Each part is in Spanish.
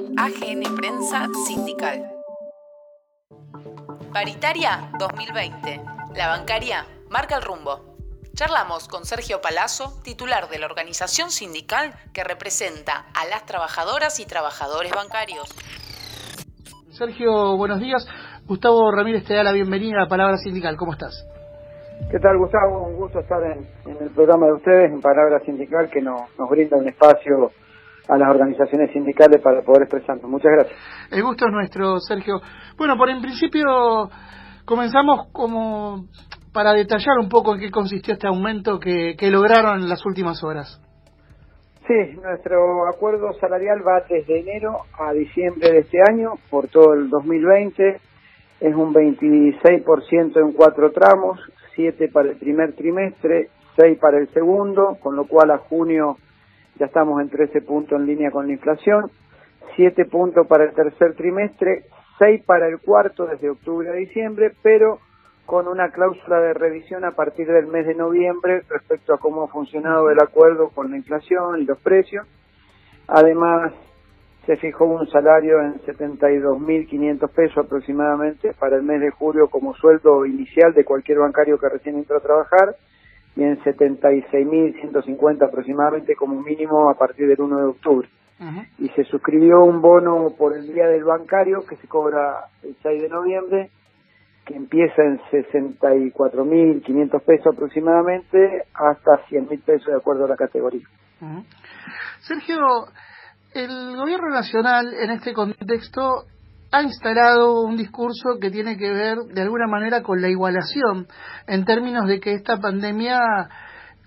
AGN Prensa Sindical. Paritaria 2020. La bancaria marca el rumbo. Charlamos con Sergio Palazzo, titular de la organización sindical que representa a las trabajadoras y trabajadores bancarios. Sergio, buenos días. Gustavo Ramírez te da la bienvenida a Palabra Sindical. ¿Cómo estás? ¿Qué tal, Gustavo? Un gusto estar en, el programa de ustedes, en Palabra Sindical, que nos, brinda un espacio a las organizaciones sindicales para poder expresarnos. Muchas gracias. El gusto es nuestro, Sergio. Bueno, por en principio comenzamos como para detallar un poco en qué consistió este aumento que, que lograron en las últimas horas. Sí, nuestro acuerdo salarial va desde enero a diciembre de este año por todo el 2020. Es un 26% en cuatro tramos, 7 para el primer trimestre, 6 para el segundo, con lo cual a junio ya estamos en 13 puntos en línea con la inflación, 7 puntos para el tercer trimestre, 6 para el cuarto desde octubre a diciembre, pero con una cláusula de revisión a partir del mes de noviembre respecto a cómo ha funcionado el acuerdo con la inflación y los precios. Además, se fijó un salario en 72.500 pesos aproximadamente para el mes de julio como sueldo inicial de cualquier bancario que recién entra a trabajar y en 76.150 aproximadamente como mínimo a partir del 1 de octubre. Y se suscribió un bono por el Día del Bancario que se cobra el 6 de noviembre, que empieza en 64.500 pesos aproximadamente hasta 100.000 pesos de acuerdo a la categoría. Sergio, el gobierno nacional en este contexto ha instalado un discurso que tiene que ver de alguna manera con la igualación en términos de que esta pandemia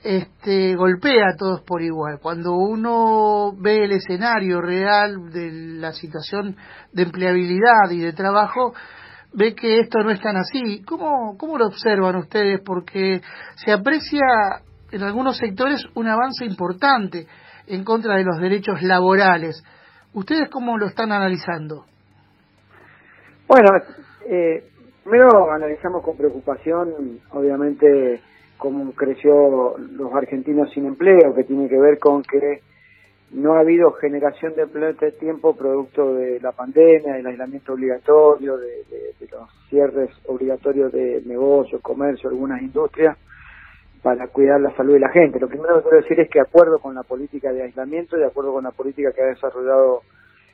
este, golpea a todos por igual. Cuando uno ve el escenario real de la situación de empleabilidad y de trabajo, ve que esto no es tan así. ¿Cómo, cómo lo observan ustedes? Porque se aprecia en algunos sectores un avance importante en contra de los derechos laborales. ¿Ustedes cómo lo están analizando? Bueno, eh, primero analizamos con preocupación, obviamente, cómo creció los argentinos sin empleo, que tiene que ver con que no ha habido generación de empleo en este tiempo producto de la pandemia, del aislamiento obligatorio, de, de los cierres obligatorios de negocios, comercio, algunas industrias para cuidar la salud de la gente. Lo primero que quiero decir es que de acuerdo con la política de aislamiento, de acuerdo con la política que ha desarrollado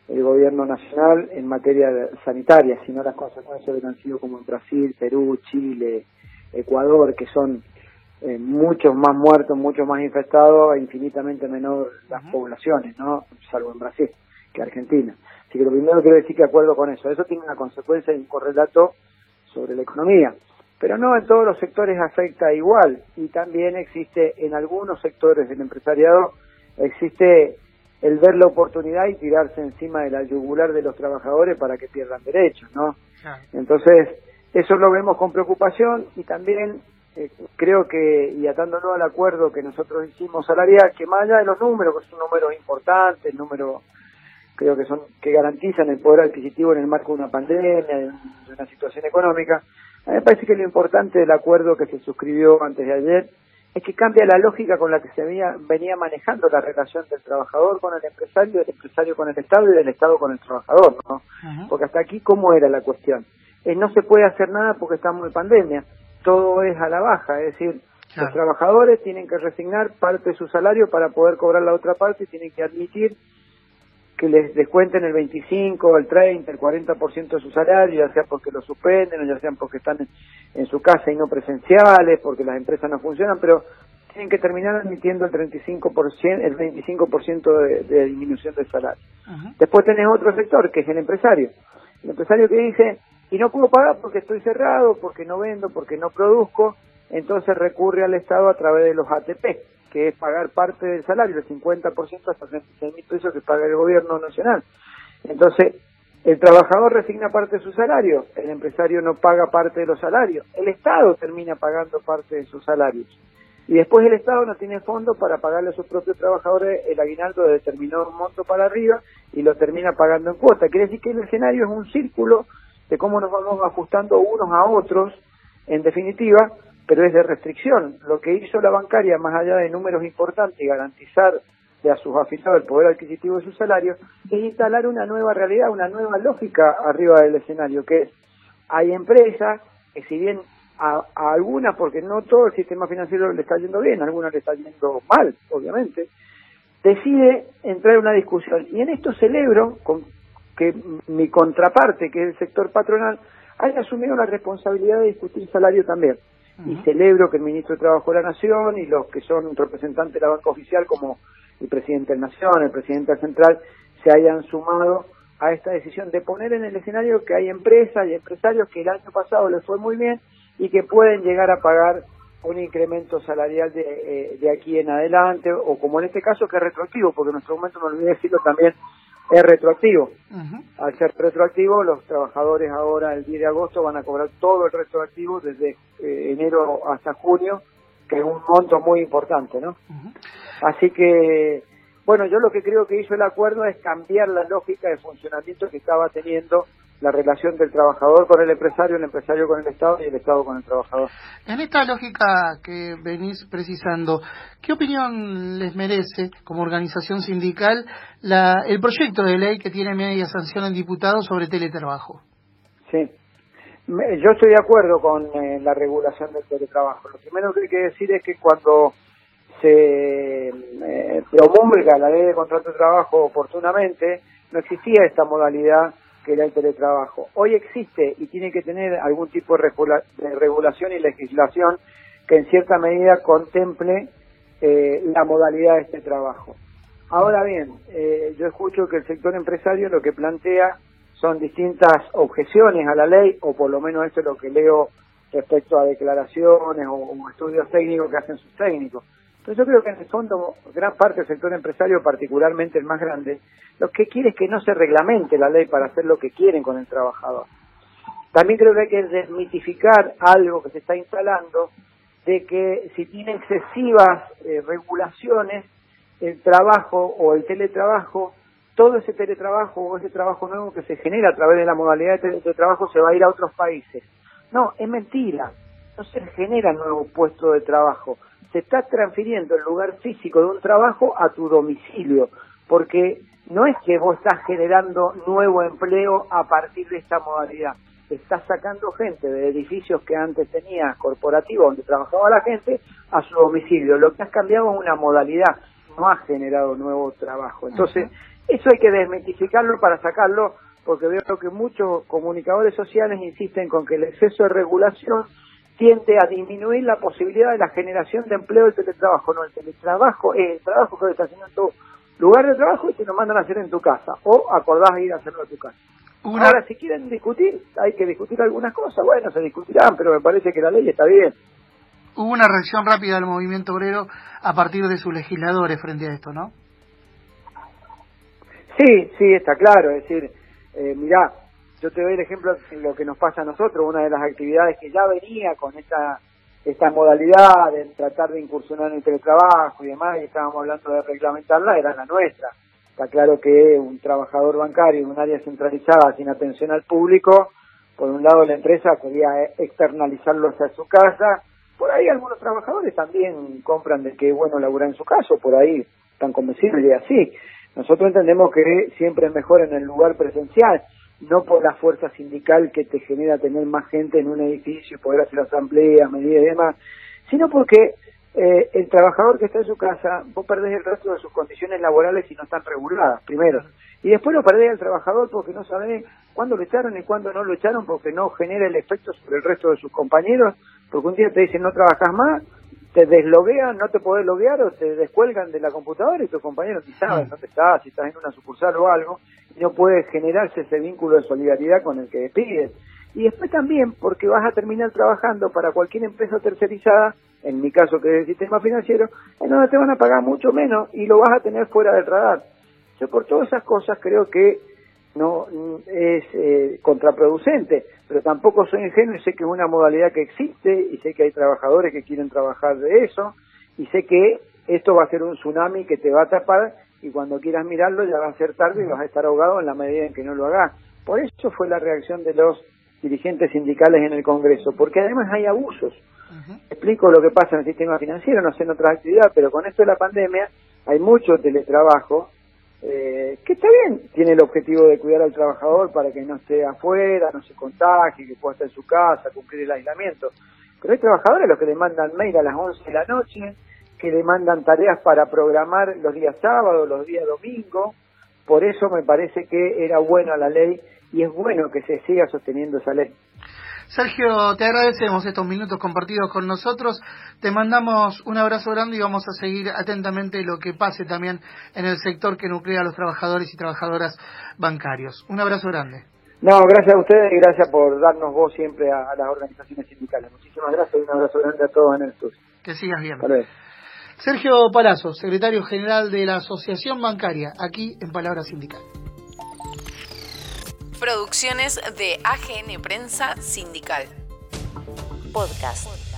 el gobierno nacional en materia sanitaria, si no las consecuencias hubieran sido como en Brasil, Perú, Chile, Ecuador, que son eh, muchos más muertos, muchos más infectados e infinitamente menor las poblaciones, ¿no? Salvo en Brasil que Argentina. Así que lo primero que quiero decir que acuerdo con eso, eso tiene una consecuencia y un correlato sobre la economía pero no en todos los sectores afecta igual y también existe en algunos sectores del empresariado existe el ver la oportunidad y tirarse encima de la yugular de los trabajadores para que pierdan derechos, ¿no? Entonces, eso lo vemos con preocupación y también eh, creo que, y atándolo al acuerdo que nosotros hicimos salarial, que más allá de los números, que son números importantes, números creo que son que garantizan el poder adquisitivo en el marco de una pandemia, de una situación económica, a mí me parece que lo importante del acuerdo que se suscribió antes de ayer es que cambia la lógica con la que se venía, manejando la relación del trabajador con el empresario, del empresario con el Estado y del Estado con el trabajador, ¿no? Porque hasta aquí, ¿cómo era la cuestión? Eh, no se puede hacer nada porque estamos en pandemia, todo es a la baja, es decir, los trabajadores tienen que resignar parte de su salario para poder cobrar la otra parte y tienen que admitir que les descuenten el 25, el 30, el 40% de su salario, ya sea porque lo suspenden o ya sean porque están en, su casa y no presenciales, porque las empresas no funcionan, pero tienen que terminar admitiendo el 35%, el 25% de, de disminución del salario. Después tenés otro sector, que es el empresario. El empresario que dice, y no puedo pagar porque estoy cerrado, porque no vendo, porque no produzco, entonces recurre al Estado a través de los ATP que es pagar parte del salario, el 50% hasta 36 mil pesos que paga el gobierno nacional. Entonces, el trabajador resigna parte de su salario, el empresario no paga parte de los salarios, el Estado termina pagando parte de sus salarios. Y después el Estado no tiene fondos para pagarle a sus propios trabajadores el aguinaldo de determinado monto para arriba y lo termina pagando en cuota. Quiere decir que el escenario es un círculo de cómo nos vamos ajustando unos a otros, en definitiva, pero es de restricción. Lo que hizo la bancaria, más allá de números importantes y garantizar de a sus afiliados el poder adquisitivo de su salario, es instalar una nueva realidad, una nueva lógica arriba del escenario, que es, hay empresas que si bien a, algunas, porque no todo el sistema financiero le está yendo bien, a algunas le está yendo mal, obviamente, decide entrar en una discusión. Y en esto celebro con que mi contraparte, que es el sector patronal, haya asumido la responsabilidad de discutir salario también. Y celebro que el ministro de Trabajo de la Nación y los que son representantes de la banca oficial, como el presidente de la Nación, el presidente Central, se hayan sumado a esta decisión de poner en el escenario que hay empresas y empresarios que el año pasado les fue muy bien y que pueden llegar a pagar un incremento salarial de, eh, de aquí en adelante, o como en este caso que es retroactivo, porque en nuestro momento, me olvidé decirlo también, es retroactivo. Al ser retroactivo, los trabajadores ahora el 10 de agosto van a cobrar todo el retroactivo desde eh, enero hasta junio, que es un monto muy importante, ¿no? Así que, bueno, yo lo que creo que hizo el acuerdo es cambiar la lógica de funcionamiento que estaba teniendo la relación del trabajador con el empresario, el empresario con el Estado y el Estado con el trabajador. En esta lógica que venís precisando, ¿qué opinión les merece como organización sindical la, el proyecto de ley que tiene media sanción en diputados sobre teletrabajo? Sí, yo estoy de acuerdo con eh, la regulación del teletrabajo. Lo primero que hay que decir es que cuando se eh, promulga la ley de contrato de trabajo oportunamente, no existía esta modalidad que era el teletrabajo. Hoy existe y tiene que tener algún tipo de, regulación y legislación que en cierta medida contemple eh, la modalidad de este trabajo. Ahora bien, eh, yo escucho que el sector empresario lo que plantea son distintas objeciones a la ley, o por lo menos esto es lo que leo respecto a declaraciones o estudios técnicos que hacen sus técnicos. Entonces yo creo que en el fondo gran parte del sector empresario, particularmente el más grande, lo que quiere es que no se reglamente la ley para hacer lo que quieren con el trabajador. También creo que hay que desmitificar algo que se está instalando de que si tiene excesivas eh, regulaciones, el trabajo o el teletrabajo, todo ese teletrabajo o ese trabajo nuevo que se genera a través de la modalidad de teletrabajo se va a ir a otros países. No, es mentira. No se genera nuevo puesto de trabajo se está transfiriendo el lugar físico de un trabajo a tu domicilio, porque no es que vos estás generando nuevo empleo a partir de esta modalidad, estás sacando gente de edificios que antes tenías corporativos donde trabajaba la gente a su domicilio. Lo que has cambiado es una modalidad, no has generado nuevo trabajo. Entonces, eso hay que desmitificarlo para sacarlo, porque veo que muchos comunicadores sociales insisten con que el exceso de regulación tiende a disminuir la posibilidad de la generación de empleo del teletrabajo. No, el teletrabajo es el trabajo que estás haciendo en tu lugar de trabajo y te lo mandan a hacer en tu casa o acordás ir a hacerlo a tu casa. Ahora, si quieren discutir, hay que discutir algunas cosas. Bueno, se discutirán, pero me parece que la ley está bien. Hubo una reacción rápida del movimiento obrero a partir de sus legisladores frente a esto, ¿no? Sí, sí, está claro. Es decir, eh, mirá, yo te doy el ejemplo de lo que nos pasa a nosotros, una de las actividades que ya venía con esta, esta modalidad de tratar de incursionar en el teletrabajo y demás, y estábamos hablando de reglamentarla, era la nuestra. Está claro que un trabajador bancario en un área centralizada sin atención al público, por un lado la empresa quería externalizarlo hacia su casa, por ahí algunos trabajadores también compran de que bueno laburar en su caso, por ahí están convencidos y así. Nosotros entendemos que siempre es mejor en el lugar presencial no por la fuerza sindical que te genera tener más gente en un edificio y poder hacer asambleas, medidas y demás, sino porque eh, el trabajador que está en su casa, vos perdés el resto de sus condiciones laborales si no están reguladas, primero. Y después lo perdés al trabajador porque no sabe cuándo lo echaron y cuándo no lo echaron, porque no genera el efecto sobre el resto de sus compañeros, porque un día te dicen no trabajas más, te desloguean, no te podés loguear o te descuelgan de la computadora y tus compañeros ni saben dónde estás, si estás en una sucursal o algo, y no puede generarse ese vínculo de solidaridad con el que despides. Y después también porque vas a terminar trabajando para cualquier empresa tercerizada, en mi caso que es el sistema financiero, en donde te van a pagar mucho menos y lo vas a tener fuera del radar. Yo por todas esas cosas creo que no es eh, contraproducente, pero tampoco soy ingenuo y sé que es una modalidad que existe y sé que hay trabajadores que quieren trabajar de eso y sé que esto va a ser un tsunami que te va a tapar y cuando quieras mirarlo ya va a ser tarde y vas a estar ahogado en la medida en que no lo hagas. Por eso fue la reacción de los dirigentes sindicales en el Congreso, porque además hay abusos. Explico lo que pasa en el sistema financiero, no sé en otras actividades, pero con esto de la pandemia hay mucho teletrabajo, eh, que está bien, tiene el objetivo de cuidar al trabajador para que no esté afuera, no se contagie, que pueda estar en su casa, cumplir el aislamiento. Pero hay trabajadores los que le mandan mail a las 11 de la noche, que le mandan tareas para programar los días sábados, los días domingos. Por eso me parece que era buena la ley y es bueno que se siga sosteniendo esa ley. Sergio, te agradecemos estos minutos compartidos con nosotros. Te mandamos un abrazo grande y vamos a seguir atentamente lo que pase también en el sector que nuclea a los trabajadores y trabajadoras bancarios. Un abrazo grande. No, gracias a ustedes y gracias por darnos voz siempre a, las organizaciones sindicales. Muchísimas gracias y un abrazo grande a todos en el sur. Que sigas bien. Sergio Palazzo, secretario general de la Asociación Bancaria, aquí en Palabra Sindical. Producciones de AGN Prensa Sindical. Podcast.